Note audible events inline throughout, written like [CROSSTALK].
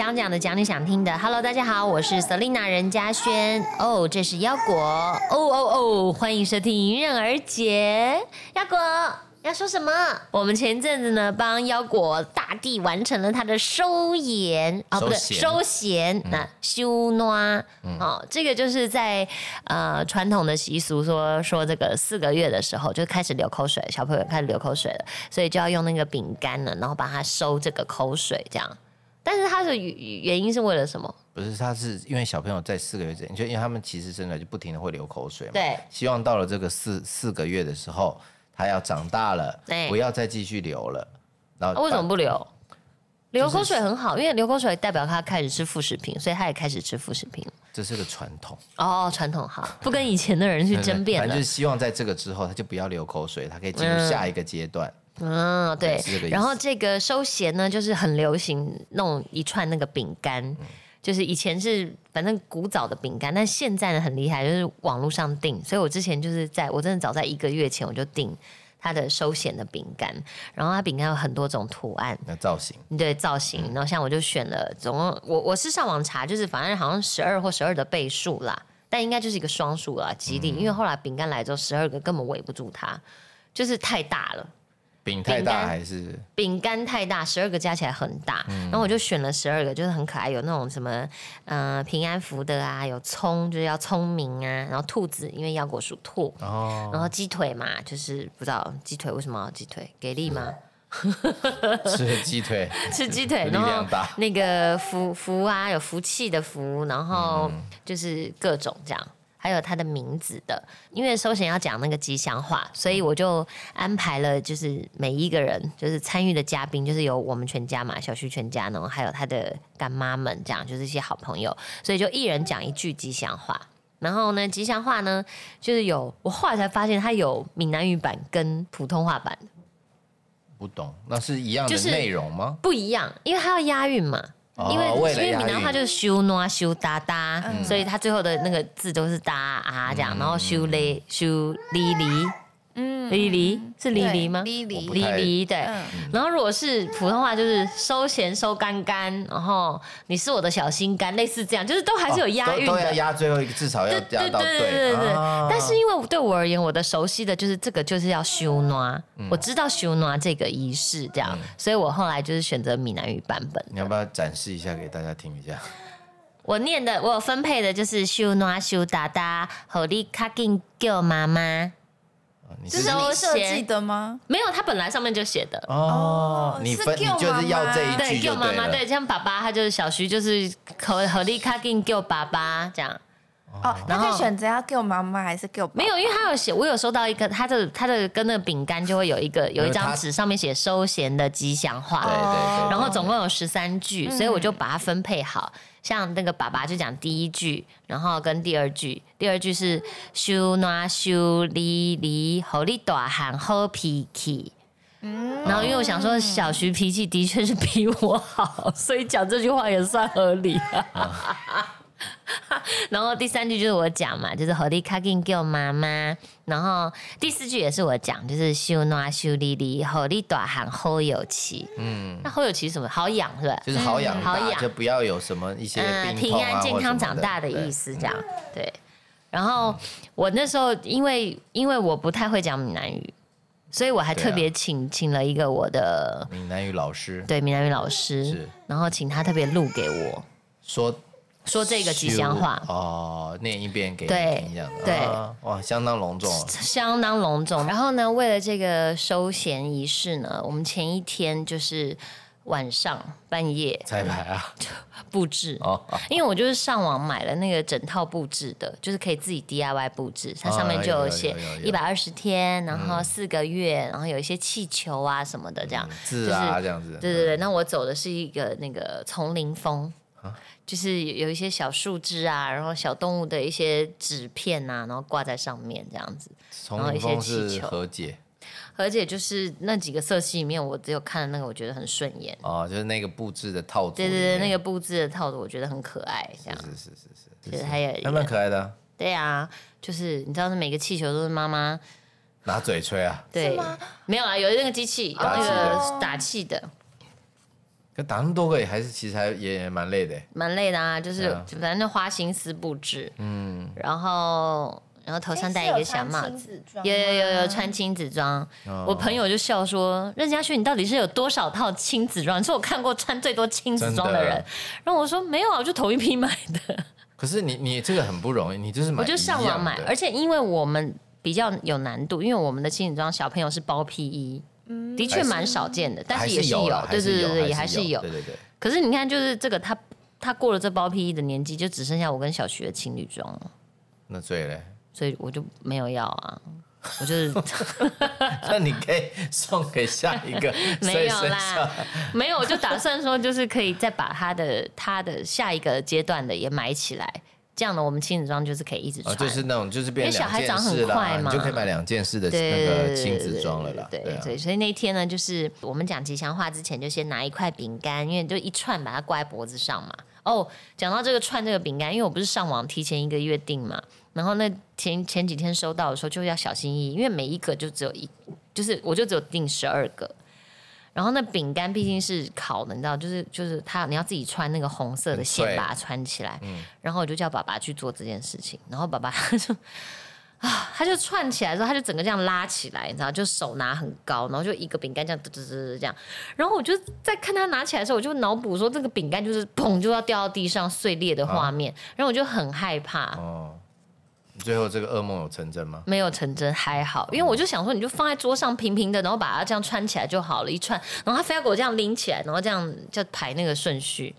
想讲的，讲你想听的。Hello，大家好，我是 Selina 任嘉轩。哦，这是腰果。哦哦哦，欢迎收听迎刃而解。腰果要说什么？我们前阵子呢，帮腰果大地完成了他的收颜啊，不对，收收弦。那修暖哦，这个就是在呃传统的习俗说说这个四个月的时候就开始流口水，小朋友开始流口水了，所以就要用那个饼干呢，然后把它收这个口水这样。但是他的原原因是为了什么？不是，他是因为小朋友在四个月之前，就因为他们其实真的就不停的会流口水嘛。对希望到了这个四四个月的时候，他要长大了，对不要再继续流了。然后啊为什么不流？流口水很好，因为流口水代表他开始吃副食品，所以他也开始吃副食品。这是个传统，哦，传统好，不跟以前的人去 [LAUGHS] 争辩了反正就是。希望在这个之后，他就不要流口水，他可以进入下一个阶段。嗯，对是这个意。思然后这个收弦呢，就是很流行弄一串那个饼干，嗯就是以前是反正古早的饼干，但现在呢很厉害，就是网络上订。所以我之前就是在我真的早在一个月前我就订它的收弦的饼干，然后它饼干有很多种图案，那造型对造嗯型，然后像我就选了，总共我我是上网查，就是反正好像十二或十二的倍数啦，但应该就是一个双数啦，吉利，嗯因为后来饼干来之后，十二个根本围不住它，就是太大了。饼太大还是饼干太大，十二个加起来很大，嗯然后我就选了十二个，就是很可爱，有那种什么呃平安符的啊，有葱就是要聪明啊，然后兔子因为腰果属兔，哦，然后鸡腿嘛，就是不知道鸡腿为什么要鸡腿，给力吗？吃了鸡腿，吃鸡腿，[LAUGHS] 然后那个福福啊，有福气的福，然后嗯就是各种这样。还有他的名字的，因为收贤要讲那个吉祥话，所以我就安排了，就是每一个人就是参与的嘉宾，就是有我们全家嘛，小徐全家，然后还有他的干妈们，这样就是一些好朋友，所以就一人讲一句吉祥话。然后呢，吉祥话呢，就是有我后来才发现它有闽南语版跟普通话版，不懂，那是一样的就是内容吗？不一样，因为它要押韵嘛。哦因为因为闽南话就是修暖修哒哒，所以它最后的那个字都是哒啊这样，然后修嘞修哩哩，嗯，李黎是李黎吗？李黎，李黎对。嗯然后如果是普通话就是收咸收干干，然后你是我的小心肝，类似这样，就是都还是有押韵的都都要押。最后一个，至少要对对压到对对对对啊但是因为对我而言，我的熟悉的就是这个就是要修挪，我知道修挪这个仪式这样，所以我后来就是选择闽南语版本。你要不要展示一下给大家听一下？我念的，我有分配的就是修暖修达达，好你卡紧叫妈妈。这是是你设先计的吗？没有，他本来上面就写的。哦，你是分你就是要这一对，句就叫妈妈，对，像爸爸，他就是小徐，就是可可力卡紧叫爸爸这样。哦，然后他可以选择要给我妈妈还是给我爸爸没有，因为他有写，我有收到一个他的他的跟那个饼干就会有一个有一张他纸，上面写收贤的吉祥话。对对对，然后总共有十三句，所以我就把它分配好。像那个爸爸就讲第一句，然后跟第二句，第二句是修那修哩哩，好你大喊好脾气。然后因为我想说小徐脾气的确是比我好，所以讲这句话也算合理。[LAUGHS] 然后第三句就是我讲嘛，就是好你卡紧给我妈妈。然后第四句也是我讲，就是修诺修哩哩，好你大汉好有奇。嗯，那好有其实什么好养是吧？就是好养大，好养就不要有什么一些啊平安健康长大的意。思，这样对。然后我那时候因为因为我不太会讲闽南语，所以我还特别请请了一个我的闽南语老师对闽南语老师是，然后请他特别录给我说说这个吉祥话，哦，念一遍给你对听，这样。的对。啊哇，相当隆重哦。相当隆重。然后呢，为了这个收弦仪式呢，我们前一天就是晚上半夜彩排啊，布置。哦，啊因为我就是上网买了那个整套布置的，就是可以自己 DIY 布置，它上面就有写一百二十天，然后四个月，然后有一些气球啊什么的这样。字啊这样子，对对对，那我走的是一个那个丛林风啊。就是有有一些小树枝啊，然后小动物的一些纸片啊，然后挂在上面这样子。然后一些气球和解而且就是那几个色系里面，我只有看了那个，我觉得很顺眼。哦，就是那个布置的套组对。对对，那个布置的套子我觉得很可爱，这样。是是是是就是还有一还蛮个，可爱的啊，对啊，就是你知道，是每个气球都是妈妈拿嘴吹啊，对吗，没有啊，有那个机器，有那个打气的，可打那么多个也还是其实还也蛮累的。欸。蛮累的啊，就是对啊。反正就花心思布置，嗯，然后然后头上戴一个小帽子。有有有有穿亲子装，哦。我朋友就笑说：“任嘉轩，你到底是有多少套亲子装？你是我看过穿最多亲子装的人？真的。”然后我说：“没有啊，我就同一批买的，[LAUGHS] 可是你你这个很不容易，你就是买我就上网买而且因为我们比较有难度，因为我们的亲子装小朋友是包披衣，的确蛮少见的，但是也是有啦，对对对对，也还还是有对。对对，可是你看，就是这个他他过了这包披衣的年纪，就只剩下我跟小徐的情侣装。了，那所以嘞，所以我就没有要啊，我就是。[LAUGHS] 那你可以送给下一个 [LAUGHS] 没有啦下，没有，我就打算说，就是可以再把他的他的下一个阶段的也买起来，这样的我们亲子装就是可以一直哦，穿。就是那种就是变因为小孩长很快嘛就可以买两件式的那个亲子装了啦。对对，所以那天呢，就是我们讲吉祥话之前，就先拿一块饼干，因为就一串把它挂在脖子上嘛。哦，讲到这个串这个饼干，因为我不是上网提前一个月订嘛，然后那前前几天收到的时候就要小心翼翼，因为每一个就只有一，就是我就只有订十二个。然后那饼干毕竟是烤的，你知道，就是就是它你要自己穿那个红色的线把它穿起来。然后我就叫爸爸去做这件事情，然后爸爸他就啊，他就串起来之后，他就整个这样拉起来，你知道，就手拿很高，然后就一个饼干这样嘚嘚嘚嘚这样。然后我就在看他拿起来的时候，我就脑补说这个饼干就是砰就要掉到地上碎裂的画面，然后我就很害怕。哦，最后这个噩梦有成真吗？没有成真还好，因为我就想说，你就放在桌上平平的，然后把它这样穿起来就好了，一串，然后他非要给我这样拎起来，然后这样就排那个顺序。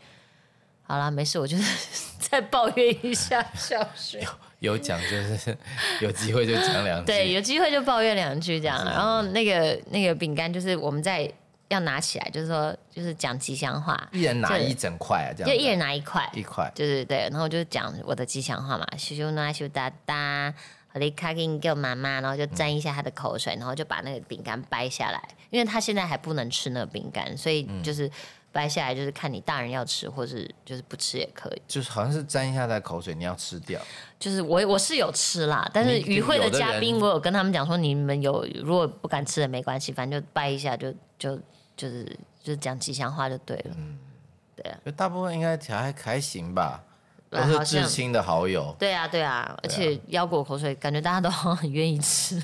好啦，没事，我就是 [LAUGHS] 再抱怨一下小学。有讲就是有机会就讲两句。对，有机会就抱怨两句这样。然后那个那个饼干就是我们在要拿起来，就是说就是讲吉祥话，一人拿一整块啊，这样就一人拿一块，一块。就是对。然后就讲我的吉祥话嘛，咻咻那咻哒哒。好的，卡给你给我妈妈，然后就沾一下她的口水，然后就把那个饼干掰下来，因为她现在还不能吃那个饼干，所以就是掰下来，就是看你大人要吃，或是就是不吃也可以。就是好像是沾一下他的口水，你要吃掉。就是我我是有吃啦，但是你与会的嘉宾，我有跟他们讲说，你们有如果不敢吃的没关系，反正就掰一下就就就是就是讲吉祥话就对了。嗯，对啊就大部分应该还还行吧，都是至亲的好友。对啊对啊，而且腰果口水，感觉大家都好像很愿意吃。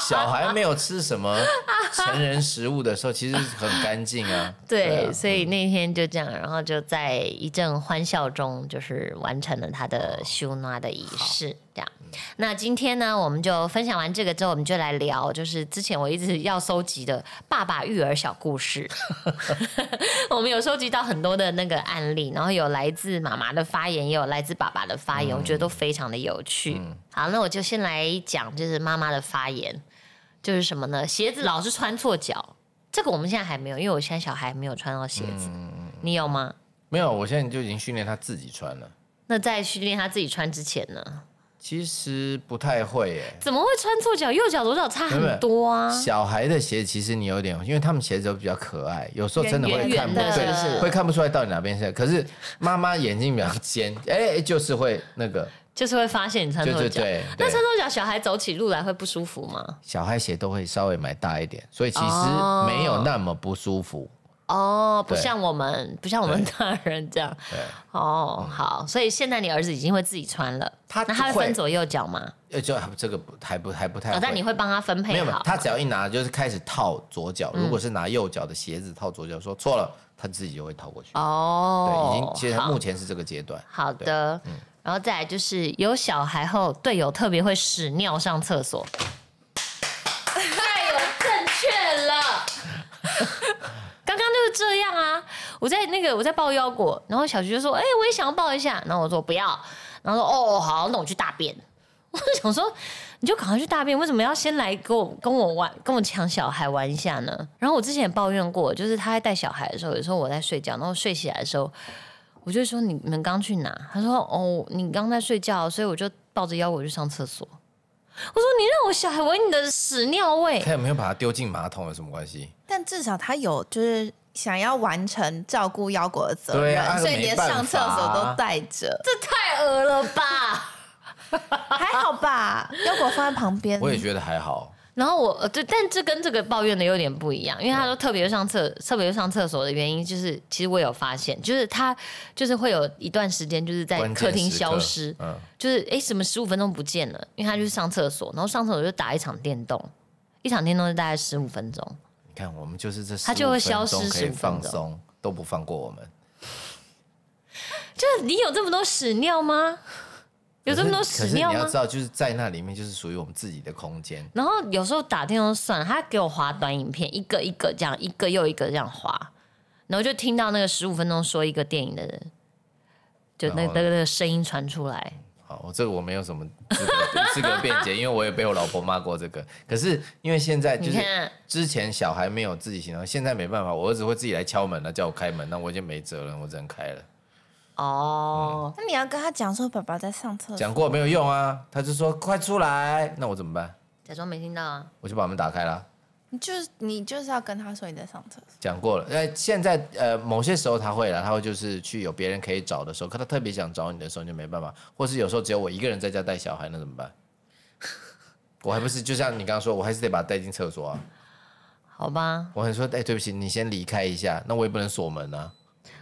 小孩没有吃什么成人食物的时候，其实很干净啊。[LAUGHS] 对，啊所以那天就这样，然后就在一阵欢笑中，就是完成了他的修纳的仪式，这样。那今天呢，我们就分享完这个之后，我们就来聊，就是之前我一直要收集的爸爸育儿小故事。[LAUGHS] [LAUGHS] 我们有收集到很多的那个案例，然后有来自妈妈的发言，也有来自爸爸的发言，我觉得都非常的有趣。好，那我就先来讲，就是妈妈的发言，就是什么呢？鞋子老是穿错脚，这个我们现在还没有，因为我现在小孩没有穿到鞋子，你有吗？没有，我现在就已经训练他自己穿了。那在训练他自己穿之前呢，其实不太会耶。怎么会穿错脚？右脚左脚差很多啊。小孩的鞋子其实你有点，因为他们鞋子都比较可爱，有时候真的会看不会看不出来到底哪边是。可是妈妈眼睛比较尖，哎、就是会那个，就是会发现你穿错脚。对对那穿。错脚，小孩走起路来会不舒服吗？小孩鞋都会稍微买大一点，所以其实哦没有那么不舒服。哦，不像我们，不像我们大人这样。对，哦，好，所以现在你儿子已经会自己穿了，他那他会会分左右脚吗？呃，就这个不还不还不太但你会帮他分配没有没有，他只要一拿就是开始套左脚，嗯如果是拿右脚的鞋子套左脚，说错了，他自己就会套过去。哦，对，已经其实好。目前是这个阶段。好的，然后再来就是有小孩后，队友特别会屎尿上厕所，太有正确了。刚刚就是这样啊！我在那个我在抱腰果，然后小徐就说：“哎、我也想要抱一下。”然后我说：“不要。”然后说：“哦，好，那我去大便。[LAUGHS] ”我就想说，你就赶快去大便，为什么要先来跟我跟我玩，跟我抢小孩玩一下呢？然后我之前也抱怨过，就是他在带小孩的时候，有时候我在睡觉，然后睡起来的时候，我就说你们刚去哪？他说哦，你刚在睡觉，所以我就抱着腰果去上厕所。我说你让我小孩闻你的屎尿味，他有没有把它丢进马桶有什么关系？但至少他有就是想要完成照顾腰果的责任，啊所以连上厕所都带着，这太恶了吧！[LAUGHS] [LAUGHS] 还好吧？腰果放在旁边，我也觉得还好。然后我呃对，但这跟这个抱怨的有点不一样，因为他说特别上厕特别上厕所的原因，就是其实我有发现，就是他就是会有一段时间就是在关键客厅时刻消失，嗯，就是哎什么十五分钟不见了，因为他去上厕所，然后上厕所就打一场电动，一场电动就大概十五分钟，你看我们就是这他就会15分钟消失可以放松，都不放过我们。就是你有这么多屎尿吗？[LAUGHS] 有这么多屎尿吗你要知？道，就是在那里面就是属于我们自己的空间。然后有时候打电话算了，他给我划短影片，一个一个这样，一个又一个这样划，然后就听到那个十五分钟说一个电影的人，就那那个那个声音传出来。好，我这个我没有什么资格 [LAUGHS] 资格辩解，因为我也被我老婆骂过这个。可是因为现在就是，之前小孩没有自己行动，现在没办法，我儿子会自己来敲门了，叫我开门，那我已经没辙了，我只能开了。哦，那你要跟他讲说爸爸在上厕所，讲过没有用啊，他就说快出来，那我怎么办？假装没听到啊。我就把门打开了。你就是你就是要跟他说你在上厕所。讲过了，那，现在呃，某些时候他会了，他会就是去有别人可以找的时候，可他特别想找你的时候，你就没办法，或是有时候只有我一个人在家带小孩，那怎么办？[LAUGHS] 我还不是就像你刚刚说，我还是得把他带进厕所啊。好吧，我很说，哎、对不起，你先离开一下，那我也不能锁门啊。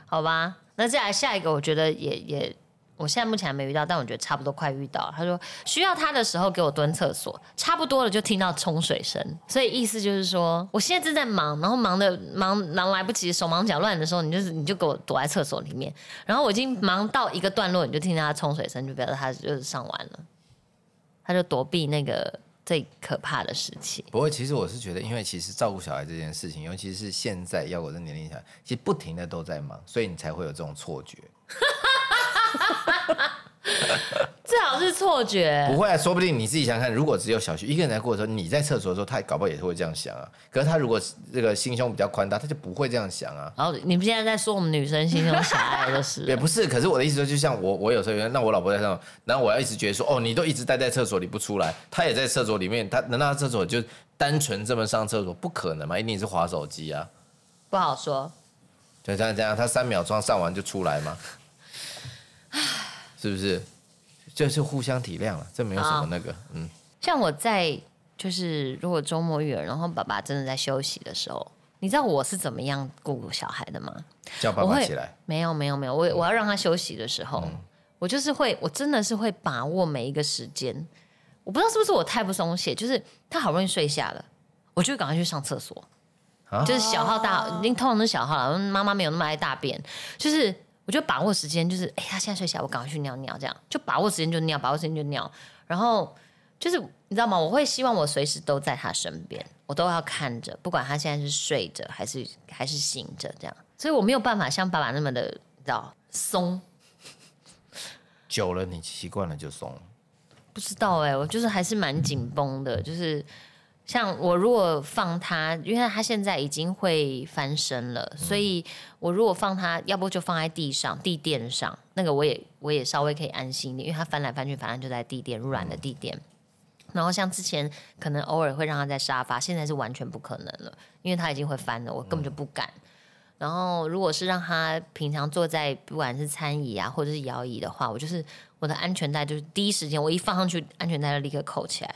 好吧，那再来下一个，我觉得也也，我现在目前还没遇到，但我觉得差不多快遇到。他说需要他的时候给我蹲厕所，差不多了就听到冲水声，所以意思就是说，我现在正在忙，然后忙的忙忙来不及，手忙脚乱的时候，你就是你就给我躲在厕所里面，然后我已经忙到一个段落，你就听到他冲水声，就表示他就是上完了，他就躲避那个最可怕的事情。不过其实我是觉得，因为其实照顾小孩这件事情，尤其是现在要我这年龄下，其实不停的都在忙，所以你才会有这种错觉。[LAUGHS] [LAUGHS] 最好是错觉，不会啊，说不定你自己想想看，如果只有小徐一个人在过的时候，你在厕所的时候，他搞不好也是会这样想啊。可是他如果这个心胸比较宽大，他就不会这样想啊。然后你们现在在说我们女生心胸狭隘的事 [LAUGHS] 也，不是，可是我的意思说，就像我，我有时候那我老婆在上，然后我要一直觉得说，哦，你都一直待在厕所里不出来，他也在厕所里面，他难道她厕所就单纯这么上厕所？不可能嘛，一定是划手机啊。不好说。就这样这样，他三秒钟上完就出来嘛，是不是？就是互相体谅了，这没有什么那个，嗯，像我在就是如果周末育儿，然后爸爸真的在休息的时候，你知道我是怎么样顾小孩的吗？叫爸爸起来，没有没有没有，我我要让他休息的时候，我就是会，我真的是会把握每一个时间。我不知道是不是我太不松懈，就是他好不容易睡下了，我就赶快去上厕所。啊就是小号大号，已经通常都是小号了。妈妈没有那么爱大便，就是我就把握时间，就是哎、他现在睡下，我赶快去尿尿，这样就把握时间就尿，把握时间就尿。然后就是你知道吗？我会希望我随时都在他身边，我都要看着，不管他现在是睡着还是还是醒着，这样。所以我没有办法像爸爸那么的，你知道松。久了你习惯了就松了。不知道哎、我就是还是蛮紧绷的，就是像我如果放它，因为它现在已经会翻身了，所以我如果放它，要不就放在地上地垫上，那个我也我也稍微可以安心一点，因为它翻来翻去，反正就在地垫软的地垫。然后像之前可能偶尔会让他在沙发，现在是完全不可能了，因为他已经会翻了，我根本就不敢。然后如果是让他平常坐在不管是餐椅啊或者是摇椅的话，我就是我的安全带就是第一时间我一放上去，安全带就立刻扣起来。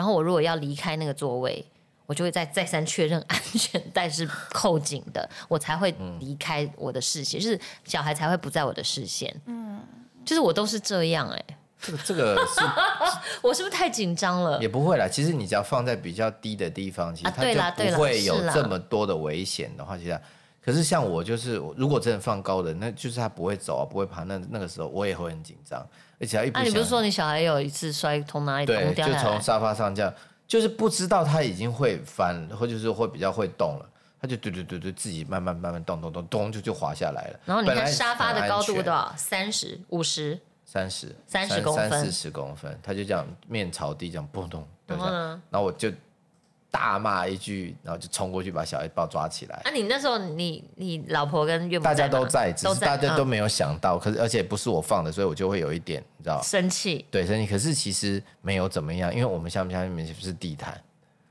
然后我如果要离开那个座位，我就会再再三确认安全带是扣紧的，我才会离开我的视线，就是小孩才会不在我的视线。嗯，就是我都是这样哎、这个这个是 [LAUGHS] 我是不是太紧张了也？不会啦，其实你只要放在比较低的地方，其实啊它就不会有这么多的危险的话，其实它。可是像我就是，如果真的放高的，那就是他不会走啊，不会爬。那那个时候我也会很紧张，而且他一不啊，你不想是说你小孩有一次摔从哪里对，咚掉下来？就从沙发上这样，就是不知道他已经会翻，或者是会比较会动了，他就对对对对，自己慢慢慢慢动动动咚就就滑下来了。然后你看沙发的高度多少？三十、五十，三十三十公分三四十公分，他就这样面朝地这样砰咚掉下来，然后呢？然后我就大骂一句，然后就冲过去把小孩抱抓起来。啊，你那时候你你老婆跟岳母大家都在，只是大家都嗯没有想到，可是而且不是我放的，所以我就会有一点，你知道，生气对，生气。可是其实没有怎么样，因为我们下面下面是地毯，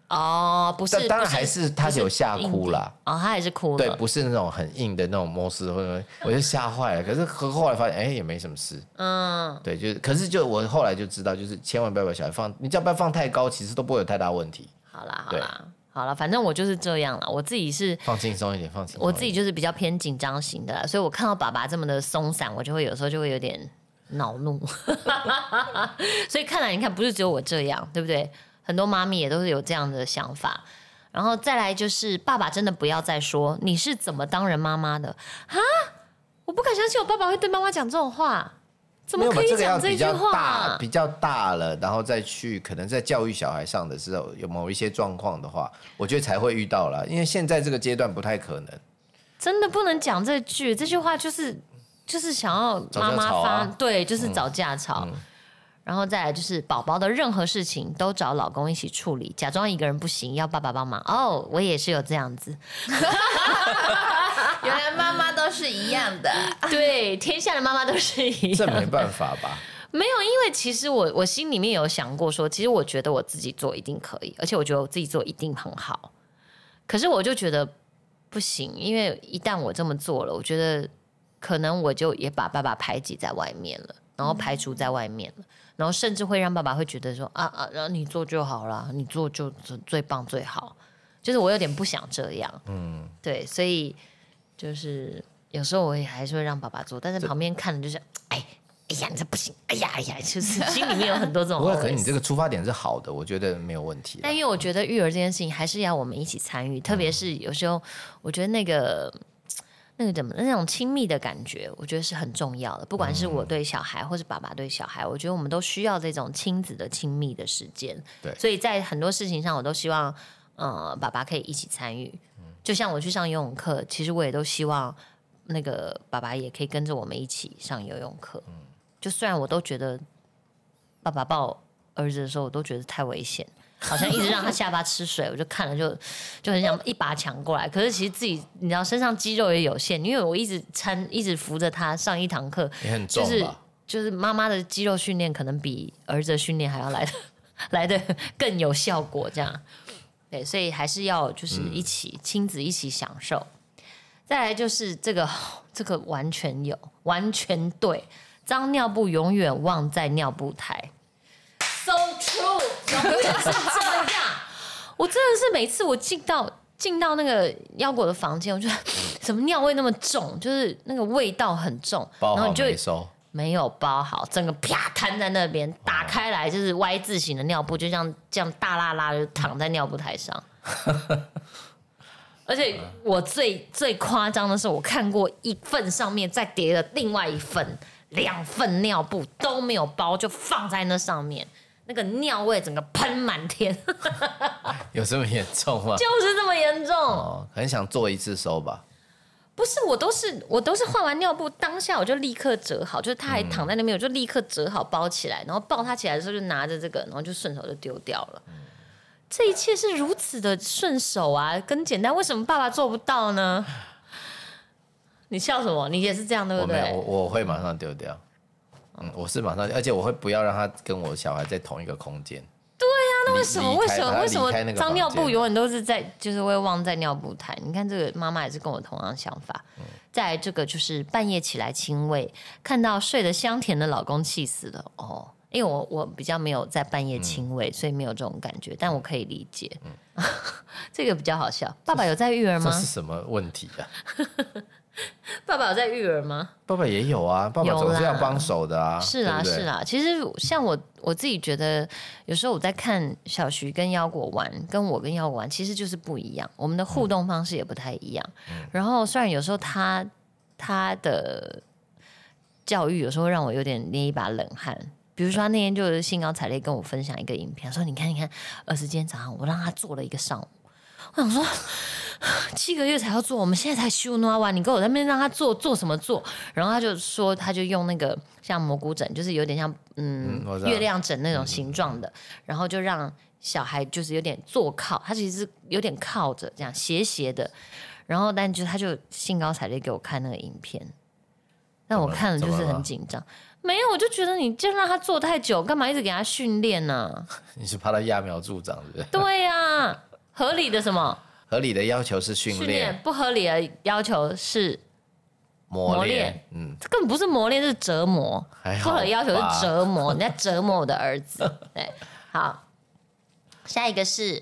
哦，不是但，当然不还是他是有吓哭啦。哦，他还是哭了，对，不是那种很硬的那种摩斯，或者我就吓坏了。可是后后来发现，哎、也没什么事。嗯，对，就是，可是就我后来就知道，就是千万不要把小孩放，你只要不要放太高，其实都不会有太大问题。好啦，好啦，好了，反正我就是这样了。我自己是放轻松一点，放轻松。我自己就是比较偏紧张型的啦，所以我看到爸爸这么的松散，我就会有时候就会有点恼怒。[LAUGHS] 所以看来你看，不是只有我这样，对不对？很多妈咪也都是有这样的想法。然后再来就是，爸爸真的不要再说你是怎么当人妈妈的啊！我不敢相信我爸爸会对妈妈讲这种话，怎么可以讲这句比较大，话？比较大了，然后再去可能在教育小孩上的时候有某一些状况的话，我觉得才会遇到了。因为现在这个阶段不太可能。真的不能讲这句，这句话就是就是想要妈妈发、对，就是找架吵。然后再来就是宝宝的任何事情都找老公一起处理，假装一个人不行，要爸爸帮忙。哦，我也是有这样子。[LAUGHS] 原来妈妈都是一样的。[LAUGHS] 对，天下的妈妈都是一样。这没办法吧？[LAUGHS] 没有，因为其实我我心里面有想过说，其实我觉得我自己做一定可以，而且我觉得我自己做一定很好。可是我就觉得不行，因为一旦我这么做了，我觉得可能我就也把爸爸排挤在外面了，然后排除在外面了，然后甚至会让爸爸会觉得说啊啊，然后你做就好了，你做就最棒最好。就是我有点不想这样，嗯，对，所以就是有时候我也还是会让爸爸做，但是旁边看的就是哎。哎呀，你这不行！哎呀，哎呀，就是心里面有很多这种不过，可能你这个出发点是好的，我觉得没有问题。但因为我觉得育儿这件事情还是要我们一起参与，特别是有时候，我觉得那个那个怎么那种亲密的感觉，我觉得是很重要的。不管是我对小孩，或是爸爸对小孩，我觉得我们都需要这种亲子的亲密的时间。对所以在很多事情上，我都希望呃爸爸可以一起参与。就像我去上游泳课，其实我也都希望那个爸爸也可以跟着我们一起上游泳课。嗯就虽然我都觉得爸爸抱儿子的时候，我都觉得太危险，好像一直让他下巴吃水，[LAUGHS] 我就看了就就很想一把抢过来。可是其实自己你知道身上肌肉也有限，因为我一直搀一直扶着他上一堂课，也很重就是？就是妈妈的肌肉训练可能比儿子的训练还要来的 [LAUGHS] 来的 [LAUGHS] 更有效果，这样。对，所以还是要就是一起、亲子一起享受。再来就是这个这个完全有完全对，脏尿布永远忘在尿布台。So true，永远是这样。[LAUGHS] 我真的是每次我进到进到那个腰果的房间，我觉得 [LAUGHS] 怎么尿味那么重，就是那个味道很重，包好然后你就没收，没有包好，整个啪摊在那边，打开来就是 Y 字形的尿布，就像这样大拉拉的躺在尿布台上。[LAUGHS] 而且我最最夸张的是，我看过一份上面再叠了另外一份，两份尿布都没有包，就放在那上面，那个尿味整个喷满天，[LAUGHS] 有这么严重吗？就是这么严重。哦，很想做一次收吧。不是，我都是我都是换完尿布当下我就立刻折好，就是他还躺在那边，我就立刻折好包起来，然后抱他起来的时候就拿着这个，然后就顺手就丢掉了。这一切是如此的顺手啊，跟简单，为什么爸爸做不到呢？[LAUGHS] 你笑什么？你也是这样对不我，我对？我会马上丢掉。嗯，我是马上，而且我会不要让他跟我小孩在同一个空间。那为什么？离为什么？为什么脏尿布永远都是在，就是会忘在尿布台？你看这个妈妈也是跟我同样想法。再来这个就是半夜起来亲喂，看到睡得香甜的老公气死了哦。因为我我比较没有在半夜亲喂，所以没有这种感觉，但我可以理解。[LAUGHS] 这个比较好笑。爸爸有在育儿吗这？是什么问题啊？[LAUGHS] 爸爸有在育儿吗？爸爸也有啊，爸爸有总是要帮手的啊。是啊，对对是啊。其实像我我自己觉得，有时候我在看小徐跟腰果玩，跟我跟腰果玩，其实就是不一样。我们的互动方式也不太一样。然后虽然有时候他他的教育有时候让我有点捏一把冷汗。比如说，他那天就是兴高采烈跟我分享一个影片，说：“你看，你看，二十今天早上我让他做了一个上午。”我想说，七个月才要做，我们现在才修诺完，你跟我在那边让他做做什么做？然后他就说，他就用那个像蘑菇枕，就是有点像嗯月亮枕那种形状的，然后就让小孩就是有点坐靠，他其实是有点靠着这样斜斜的，然后但就他就兴高采烈给我看那个影片，但我看了就是很紧张。没有，我就觉得你就让他坐太久，干嘛一直给他训练呢？[LAUGHS] 你是怕他揠苗助长，对不对？对呀、合理的什么？合理的要求是训训练练不合理的要求是，磨磨练练，嗯，这根本不是磨练，是折磨。还好不合理要求是折磨，你在折磨我的儿子。[LAUGHS] 对，好，下一个是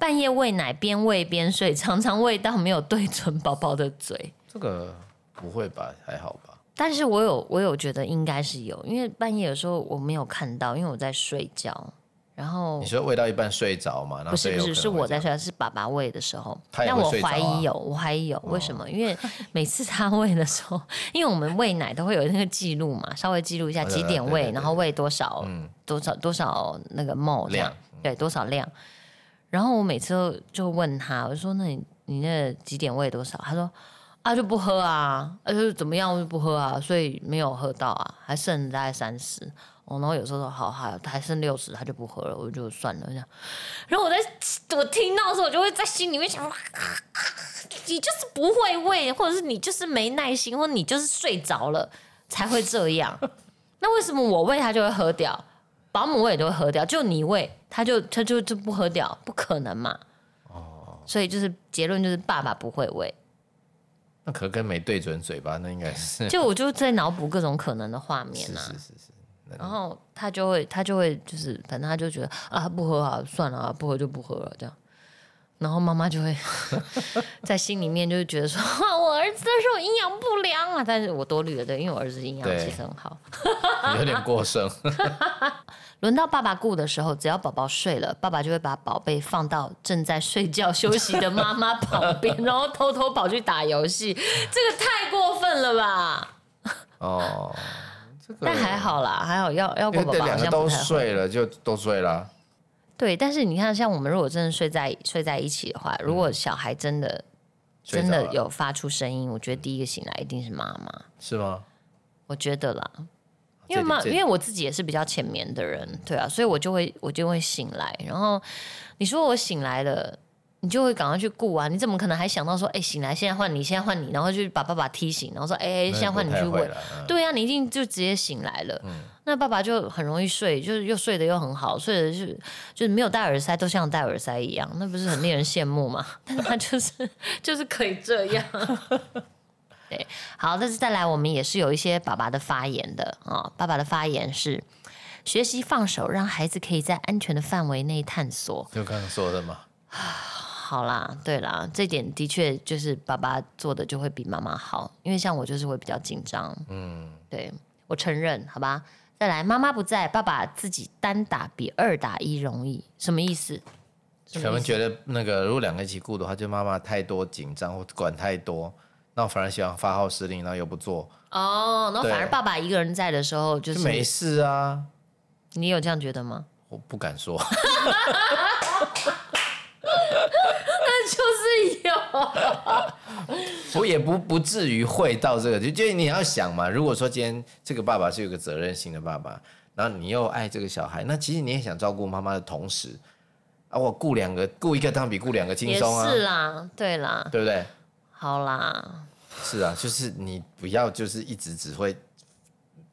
半夜喂奶边喂边睡，常常喂到没有对准宝宝的嘴。这个不会吧？还好吧？但是我有我有觉得应该是有，因为半夜有时候我没有看到，因为我在睡觉。然后你说喂到一半睡着嘛？不是不是，是我在睡觉，是爸爸喂的时候。他也会但我怀疑有，我怀疑有，为什么？因为每次他喂的时候，因为我们喂奶都会有那个记录嘛，稍微记录一下几点喂，对对对然后喂多少嗯多少多少那个 m 这样量，对，多少量。然后我每次都就问他，我就说：“那你你那几点喂多少？”他说：“啊，就不喝啊，啊就是怎么样我就不喝啊，所以没有喝到啊，还剩大概三十。哦，然后有时候说好好还剩六十，他就不喝了，我就算了这样。然后我在我听到的时候，我就会在心里面想说，你就是不会喂，或者是你就是没耐心，或者你就是睡着了才会这样。那为什么我喂他就会喝掉，保姆喂也就会喝掉，就你喂他就他就就不喝掉，不可能嘛？哦，所以就是结论就是爸爸不会喂，那可跟没对准嘴巴，那应该是就我就在脑补各种可能的画面是啊。是是是，然后他就会，他就会，就是反正他就觉得啊，不喝啊，算了啊，不喝就不喝了这样。然后妈妈就会 [LAUGHS] 在心里面就是觉得说，啊 [LAUGHS] 我儿子那时候营养不良啊，但是我多虑了，对，因为我儿子营养其实很好。有点过剩。[LAUGHS] 轮到爸爸顾的时候，只要宝宝睡了，爸爸就会把宝贝放到正在睡觉休息的妈妈旁边，然后偷偷跑去打游戏，这个太过分了吧？哦，这个但还好啦，还好要要过宝宝好两个都不太会。睡了，就都睡了。对，但是你看，像我们如果真的睡在睡在一起的话，如果小孩真的、睡着了真的有发出声音，我觉得第一个醒来一定是妈妈。是吗？我觉得啦，因为妈，因为我自己也是比较浅眠的人，对啊，所以我就会我就会醒来。然后你说我醒来了，你就会赶快去顾啊，你怎么可能还想到说，哎，醒来现在换你，现在换你，然后就把爸爸踢醒，然后说，哎，现在换你去喂。那不太会了。嗯对呀、你一定就直接醒来了。那爸爸就很容易睡，就是又睡得又很好，睡的是就是没有戴耳塞，都像戴耳塞一样，那不是很令人羡慕吗？[LAUGHS] 但他就是 [LAUGHS] 就是可以这样。[LAUGHS] 对，好，但是再来，我们也是有一些爸爸的发言的啊、爸爸的发言是学习放手，让孩子可以在安全的范围内探索。就刚刚说的嘛，[SIGHS] 好啦，对啦，这点的确就是爸爸做的就会比妈妈好，因为像我就是会比较紧张，嗯，对我承认，好吧。再来，妈妈不在，爸爸自己单打比二打一容易，什么意思？可能觉得那个如果两个一起顾的话，就妈妈太多紧张或管太多，那我反而喜欢发号施令，然后又不做，哦，然后反而爸爸一个人在的时候，就就是没事啊。你有这样觉得吗？我不敢说，[LAUGHS] [LAUGHS] 我也不不至于会到这个，就就你要想嘛，如果说今天这个爸爸是有个责任心的爸爸，然后你又爱这个小孩，那其实你也想照顾妈妈的同时，啊，我雇两个，雇一个当然比雇两个轻松啊，是啦，对啦，对不对？好啦，是啊，就是你不要就是一直只会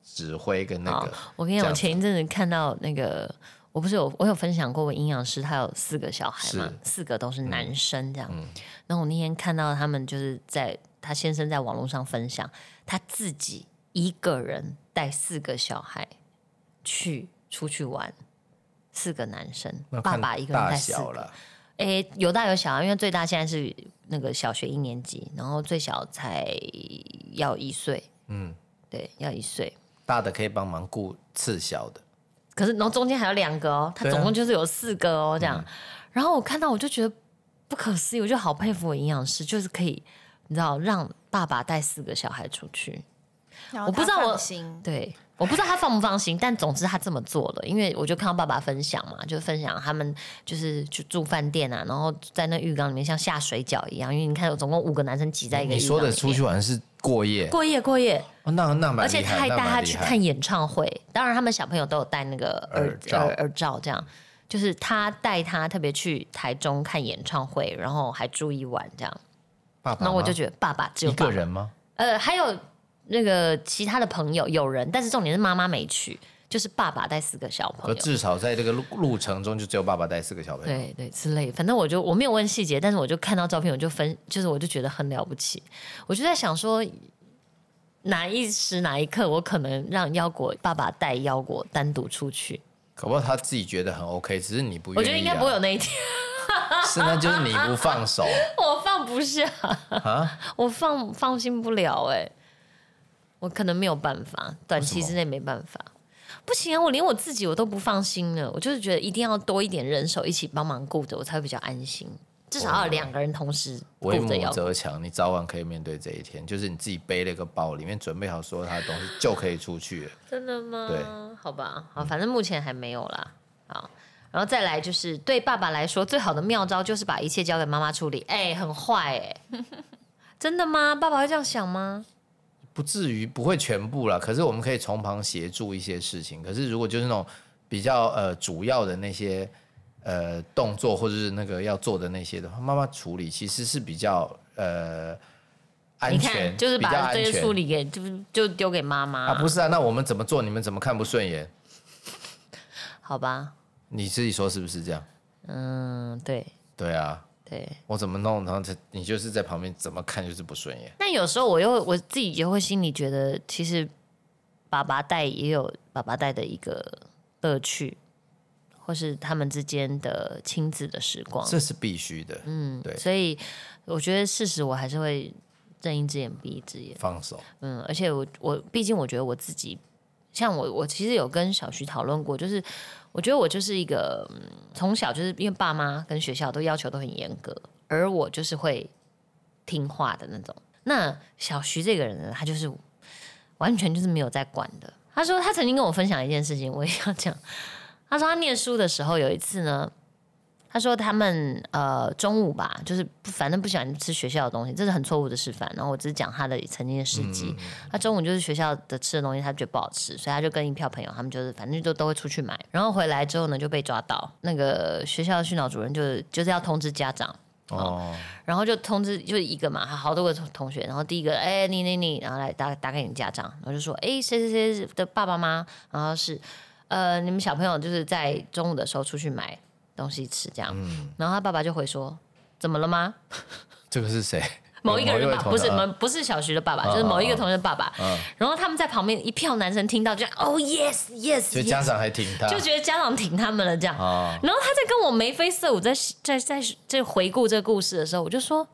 指挥跟那个，我跟你讲，我前一阵子看到那个，我不是有我有分享过，我营养师他有四个小孩嘛，四个都是男生这样。嗯然后我那天看到他们就是在他先生在网络上分享，他自己一个人带四个小孩去出去玩，四个男生爸爸一个人大带四个。小了，诶，有大有小啊，因为最大现在是那个小学一年级，然后最小才要一岁，嗯，对，要一岁。大的可以帮忙顾次小的，可是然后中间还有两个哦，他总共就是有四个哦，这样。然后我看到我就觉得不可思议，我就好佩服我营养师，就是可以你知道让爸爸带四个小孩出去。我不知道我放心。对，我不知道他放不放心，但总之他这么做了，因为我就看到爸爸分享嘛，就分享他们就是去住饭店啊，然后在那浴缸里面像下水饺一样，因为你看有总共五个男生挤在一个浴缸你说的出去玩是过夜，过夜过夜，哦那那蛮而且他还带他去看演唱会，当然他们小朋友都有戴那个耳耳罩耳耳罩，这样就是他带他特别去台中看演唱会，然后还住一晚这样，爸爸那我就觉得爸爸只有一个人吗？呃，还有那个其他的朋友有人，但是重点是妈妈没去，就是爸爸带四个小朋友。至少在这个路路程中，就只有爸爸带四个小朋友。对对之类的，反正我就我没有问细节，但是我就看到照片，我就分，就是我就觉得很了不起，我就在想说，哪一时哪一刻，我可能让腰果爸爸带腰果单独出去，可不好他自己觉得很 OK，只是你不愿意、啊。我觉得应该不会有那一天。[LAUGHS] 是那就是你不放手 [LAUGHS] 我放不下，啊？我放放心不了哎、我可能没有办法，短期之内没办法。不行啊，我连我自己我都不放心了，我就是觉得一定要多一点人手一起帮忙顾着，我才会比较安心。至少要两个人同时顾为母。则强，你早晚可以面对这一天。就是你自己背了一个包，里面准备好所有他的东西，就可以出去了。[LAUGHS] 真的吗？对，好吧，好，反正目前还没有啦。好，然后再来就是对爸爸来说，最好的妙招就是把一切交给妈妈处理。哎、很坏哎、[LAUGHS] 真的吗？爸爸会这样想吗？不至于不会全部啦，可是我们可以从旁协助一些事情。可是如果就是那种比较呃主要的那些呃动作或者是那个要做的那些的话，妈妈处理其实是比较呃安你全，看，就是把这些处理给就就丢给妈妈、啊，不是啊，那我们怎么做？你们怎么看不顺眼？[LAUGHS] 好吧？你自己说是不是这样？嗯，对对啊，对。我怎么弄，然后他你就是在旁边怎么看就是不顺眼。那有时候我又我自己也会心里觉得，其实爸爸带也有爸爸带的一个乐趣，或是他们之间的亲子的时光。这是必须的，嗯，对，所以我觉得事实我还是会睁一只眼闭一只眼。放手，嗯，而且我我毕竟我觉得我自己，像我我其实有跟小徐讨论过，就是我觉得我就是一个从小就是因为爸妈跟学校都要求都很严格，而我就是会听话的那种。那小徐这个人呢，他就是完全就是没有在管的。他说他曾经跟我分享一件事情，我也要讲。他说他念书的时候有一次呢，他说他们呃中午吧，就是不反正不喜欢吃学校的东西，这是很错误的示范。然后我只是讲他的曾经的事迹。他中午就是学校的吃的东西，他觉得不好吃，所以他就跟一票朋友，他们就是反正就都会出去买。然后回来之后呢，就被抓到，那个学校的训导主任就是就是要通知家长。哦，然后就通知，就是一个嘛，好多个同同学。然后第一个，哎，你你你，然后来打打给你家长，然后就说，哎，谁谁谁的爸爸妈妈，然后是，呃，你们小朋友就是在中午的时候出去买东西吃这样。然后他爸爸就回说，怎么了吗？[LAUGHS] 这个是谁？[LAUGHS] 某一个人的爸爸，不是不是小徐的爸爸，嗯就是某一个同学的爸爸。嗯然后他们在旁边一票男生听到就哦 yes yes，就家长还挺他，就觉得家长挺他们了这样。啊，然后他在跟我眉飞色舞，在在在在回顾这个故事的时候，我就说。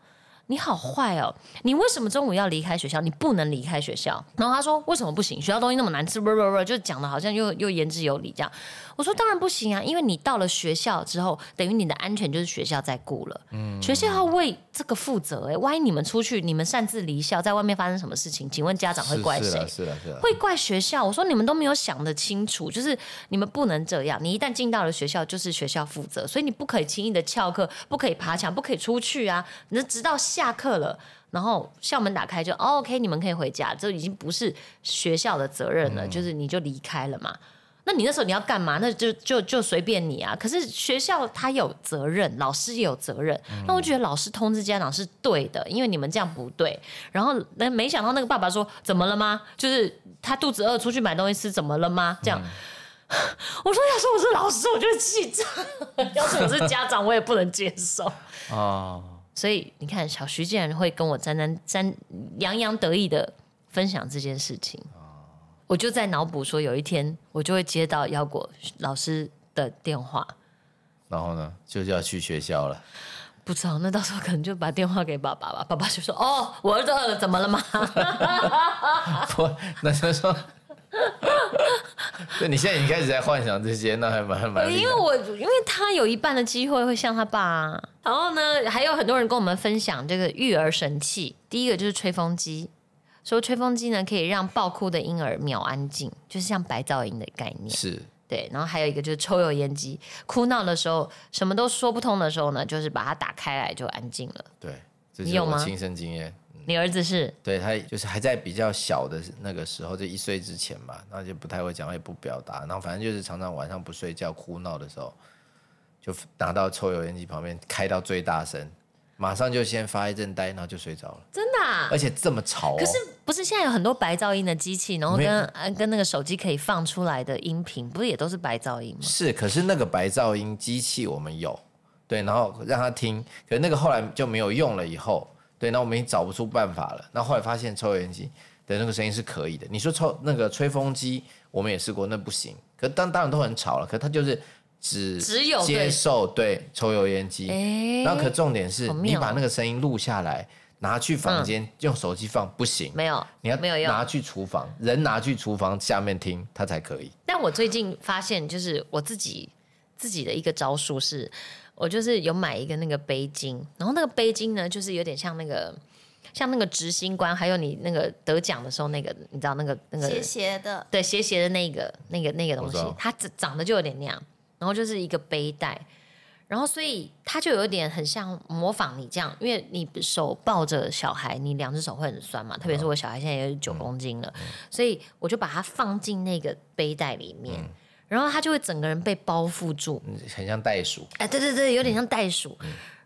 你好坏哦！你为什么中午要离开学校？你不能离开学校。然后他说：“为什么不行？学校东西那么难吃，不不不，就讲的好像又又言之有理这样。”我说：“当然不行啊，因为你到了学校之后，等于你的安全就是学校在顾了。嗯，学校要为这个负责。哎，万一你们出去，你们擅自离校，在外面发生什么事情，请问家长会怪谁是了？是了是了，会怪学校。我说你们都没有想得清楚，就是你们不能这样。你一旦进到了学校，就是学校负责，所以你不可以轻易的翘课，不可以爬墙，不可以出去啊！那直到下课了。然后校门打开就、哦、OK，你们可以回家，这已经不是学校的责任了，就是你就离开了嘛。那你那时候你要干嘛？那就就就随便你啊。可是学校他有责任，老师也有责任。那我觉得老师通知家长是对的，因为你们这样不对。然后那没想到那个爸爸说怎么了吗？就是他肚子饿出去买东西吃，怎么了吗？这样。[LAUGHS] 我说，要是我是老师，我就会气炸了；[LAUGHS] 要是我是家长，我也不能接受。哦，所以你看，小徐竟然会跟我沾沾沾洋洋得意的分享这件事情，我就在脑补说，有一天我就会接到腰果老师的电话，然后呢，就是要去学校了。不知道那到时候可能就把电话给爸爸吧，爸爸就说：“哦，我儿子饿了，怎么了吗 [LAUGHS] 不，那就说，对，你现在已经开始在幻想这些，那还蛮蛮？”因为我因为他有一半的机会会像他爸、啊，然后呢，还有很多人跟我们分享这个育儿神器，第一个就是吹风机。说吹风机呢可以让爆哭的婴儿秒安静，就是像白噪音的概念。是对，然后还有一个就是抽油烟机，哭闹的时候什么都说不通的时候呢，就是把它打开来就安静了。对，这你有吗是我亲身经验。你儿子是对他就是还在比较小的那个时候，就一岁之前吧，然后就不太会讲话，也不表达，然后反正就是常常晚上不睡觉、哭闹的时候，就拿到抽油烟机旁边开到最大声，马上就先发一阵呆，然后就睡着了，真的、啊？而且这么吵哦。可是不是现在有很多白噪音的机器，然后跟呃跟那个手机可以放出来的音频，不是也都是白噪音吗？是，可是那个白噪音机器我们有，对，然后让他听，可是那个后来就没有用了，以后，对，那我们已经找不出办法了。那后来发现抽油烟机的那个声音是可以的。你说抽那个吹风机，我们也试过，那不行。可当当然都很吵了，可它就是只只有接受对抽油烟机。哎。然后可重点是你把那个声音录下来，拿去房间、用手机放不行，没有，你要没有用。拿去厨房，人拿去厨房下面听，它才可以。但我最近发现，就是我自己自己的一个招数是，我就是有买一个那个杯巾，然后那个杯巾呢，就是有点像那个像那个执行官，还有你那个得奖的时候那个，你知道那个那个斜斜的，对斜斜的那个那个那个东西它长长得就有点那样，然后就是一个背带。然后，所以它就有点很像模仿你这样，因为你手抱着小孩，你两只手会很酸嘛。特别是我小孩现在也九公斤了，所以我就把它放进那个背带里面，然后他就会整个人被包覆住。嗯很像袋鼠，哎，对对对，有点像袋鼠。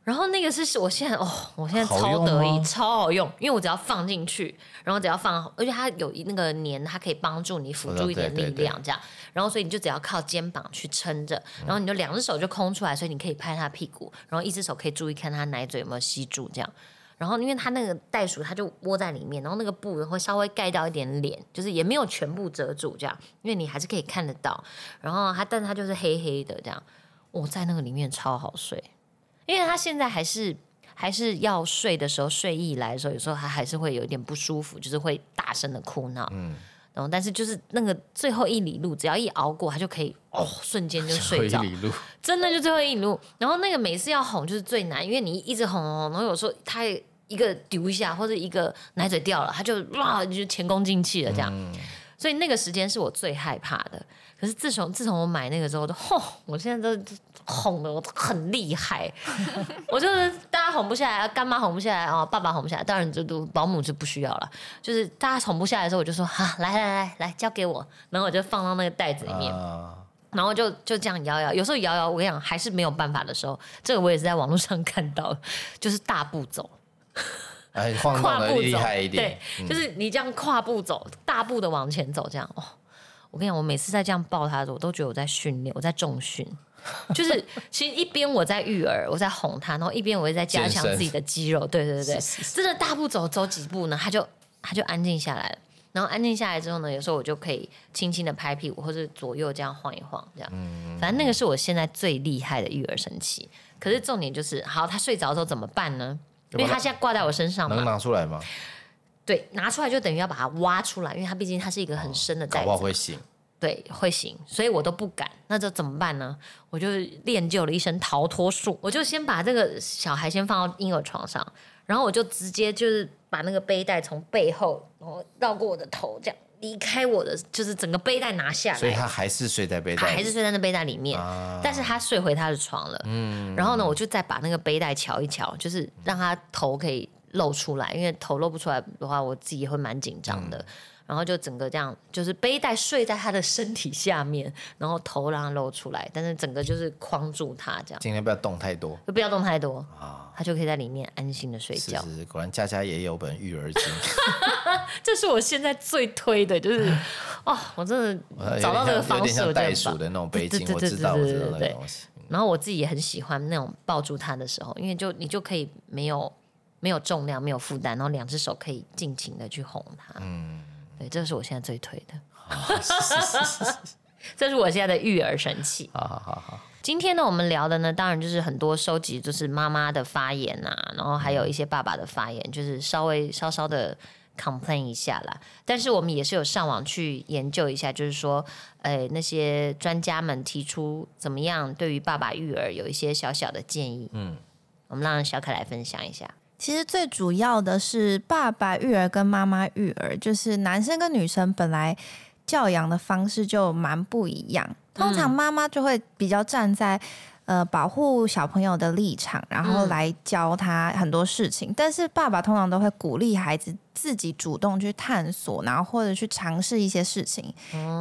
然后那个是我现在哦，我现在超得意，吗？超好用，因为我只要放进去，然后只要放，而且它有一那个粘，它可以帮助你辅助一点力量，这样。然后所以你就只要靠肩膀去撑着，然后你就两只手就空出来，所以你可以拍他屁股，然后一只手可以注意看他奶嘴有没有吸住，这样。然后因为它那个袋鼠，它就窝在里面，然后那个布会稍微盖到一点脸，就是也没有全部遮住这样，因为你还是可以看得到。然后它，但是它就是黑黑的这样，我、在那个里面超好睡，因为他现在还是还是要睡的时候，睡意来的时候，有时候他还是会有一点不舒服，就是会大声的哭闹。嗯，然后但是就是那个最后一里路，只要一熬过，他就可以哦，瞬间就睡着。一里路，真的就最后一里路。然后那个每次要哄就是最难，因为你一直哄哄，哄，然后有时候他一个丢一下，或者一个奶嘴掉了，他就哇就前功尽弃了这样。所以那个时间是我最害怕的。可是自从自从我买那个之后，都吼，我现在都哄的我很厉害。[LAUGHS] 我就是大家哄不下来，干妈哄不下来哦，爸爸哄不下来，当然就都保姆就不需要了。就是大家哄不下来的时候，我就说哈，来来来来交给我，然后我就放到那个袋子里面。啊，然后就就这样摇摇，有时候摇摇，我跟你讲还是没有办法的时候，这个我也是在网络上看到，就是大步走，跨步走，动的厉害一点，嗯对，就是你这样跨步走，大步的往前走，这样哦。我跟你讲，我每次在这样抱他的时候，我都觉得我在训练，我在重训。[LAUGHS] 就是其实一边我在育儿，我在哄他，然后一边我也在加强自己的肌肉。对对对对，是是真的大步走走几步呢，他就他就安静下来了。然后安静下来之后呢，有时候我就可以轻轻的拍屁股，或者左右这样晃一晃，这样。反正那个是我现在最厉害的育儿神器。可是重点就是，好，他睡着之后怎么办呢？因为他现在挂在我身上能，拿出来吗？对，拿出来就等于要把它挖出来，因为它毕竟它是一个很深的袋子，会醒。对，会醒，所以我都不敢。那这怎么办呢？我就练就了一身逃脱术，我就先把这个小孩先放到婴儿床上，然后我就直接就是把那个背带从背后，然后绕过我的头，这样离开我的，就是整个背带拿下来。所以他还是睡在背带里，还是睡在那背带里面，啊但是他睡回他的床了。嗯然后呢，我就再把那个背带瞧一瞧，就是让他头可以露出来，因为头露不出来的话，我自己也会蛮紧张的。然后就整个这样，就是背带睡在他的身体下面，然后头让他露出来，但是整个就是框住他，这样尽量不要动太多就不要动太多，啊。他就可以在里面安心的睡觉。是果然佳佳也有本育儿经，[LAUGHS] 这是我现在最推的，就是 [LAUGHS] 哦，我真的找到这个方式，点像袋鼠的那种背巾，对对对我知道，我知道那个东西。然后我自己也很喜欢那种抱住他的时候，因为就你就可以没有没有重量，没有负担，然后两只手可以尽情的去哄他。嗯，对，这是我现在最推的，[LAUGHS] [LAUGHS] 这是我现在的育儿神器。好好好好，今天呢，我们聊的呢，当然就是很多收集，就是妈妈的发言啊，然后还有一些爸爸的发言，就是稍微稍稍的 complain 一下啦。但是我们也是有上网去研究一下，就是说，呃，那些专家们提出怎么样对于爸爸育儿有一些小小的建议。嗯，我们让小可来分享一下。其实最主要的是爸爸育儿跟妈妈育儿，就是男生跟女生本来教养的方式就蛮不一样。通常妈妈就会比较站在呃保护小朋友的立场，然后嗯来教他很多事情。但是爸爸通常都会鼓励孩子自己主动去探索，然后或者去尝试一些事情。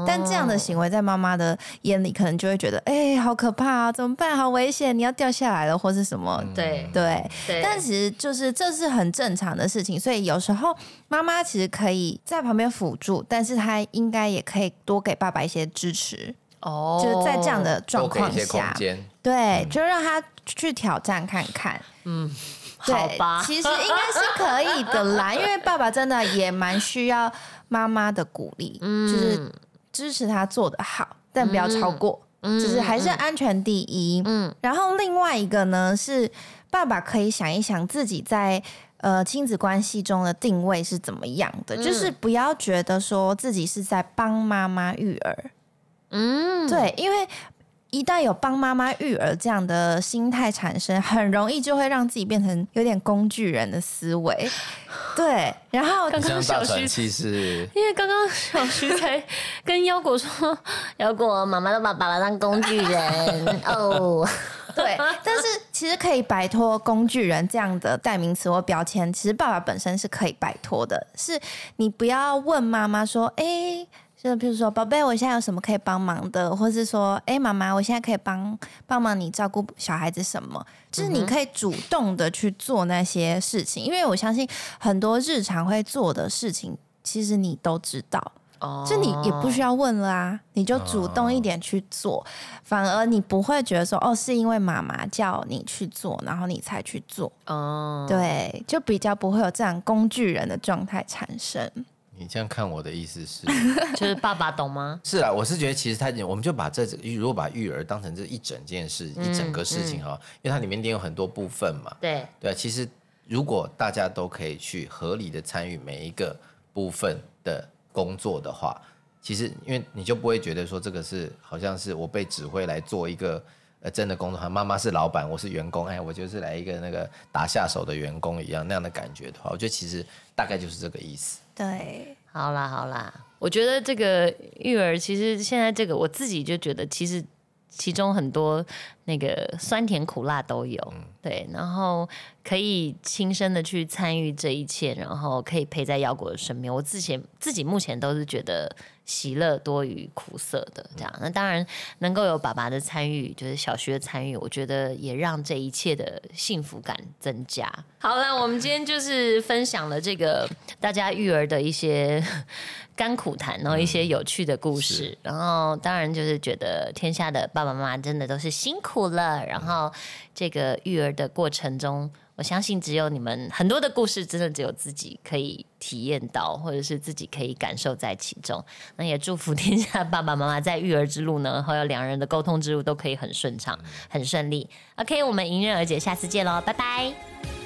但这样的行为在妈妈的眼里，可能就会觉得，哎、好可怕啊，怎么办？好危险，你要掉下来了，或是什么？对对，对，但其实就是这是很正常的事情，所以有时候妈妈其实可以在旁边辅助，但是她应该也可以多给爸爸一些支持，哦，就是在这样的状况下，间。对，就让他去挑战看看。嗯好吧，[LAUGHS] 其实应该是可以的啦，因为爸爸真的也蛮需要妈妈的鼓励，嗯就是支持他做的好，但不要超过。就是还是安全第一。嗯，然后另外一个呢是爸爸可以想一想自己在呃亲子关系中的定位是怎么样的，就是不要觉得说自己是在帮妈妈育儿。嗯，对，因为一旦有帮妈妈育儿这样的心态产生，很容易就会让自己变成有点工具人的思维。[SIGHS] 对，然后刚刚小徐其实因为刚刚小徐才跟腰果说，腰果妈妈都把爸爸当工具人 [LAUGHS] 哦。对，但是其实可以摆脱工具人这样的代名词或标签，其实爸爸本身是可以摆脱的。是你不要问妈妈说，哎。就譬如说，宝贝，我现在有什么可以帮忙的，或是说，哎，妈妈，我现在可以帮帮忙你照顾小孩子什么？就是你可以主动的去做那些事情，因为我相信很多日常会做的事情，其实你都知道。哦就你也不需要问了啊，你就主动一点去做，反而你不会觉得说哦，是因为妈妈叫你去做，然后你才去做，哦，对，就比较不会有这样工具人的状态产生。你这样看我的意思是？[LAUGHS] 就是爸爸懂吗？是啊，我是觉得其实他，我们就把这如果把育儿当成这一整件事、一整个事情哈，因为它里面一定有很多部分嘛。对，对啊，其实如果大家都可以去合理的参与每一个部分的工作的话，其实因为你就不会觉得说这个是好像是我被指挥来做一个呃真的工作，好像妈妈是老板，我是员工，哎，我就是来一个那个打下手的员工一样那样的感觉的话，我觉得其实大概就是这个意思。对，好啦好啦，我觉得这个育儿其实现在这个我自己就觉得，其实其中很多那个酸甜苦辣都有，对，然后可以亲身的去参与这一切，然后可以陪在腰果的身边。我之前自己目前都是觉得喜乐多于苦涩的这样。那当然能够有爸爸的参与，就是小学的参与，我觉得也让这一切的幸福感增加。好了，我们今天就是分享了这个大家育儿的一些 [LAUGHS] 甘苦谈，然后一些有趣的故事，是然后当然就是觉得天下的爸爸妈妈真的都是辛苦了，然后这个育儿的过程中。我相信只有你们很多的故事，真的只有自己可以体验到，或者是自己可以感受在其中。那也祝福 [LAUGHS] 天下爸爸妈妈在育儿之路呢，还有两人的沟通之路都可以很顺畅、很顺利。OK，我们迎刃而解，下次见喽，拜拜。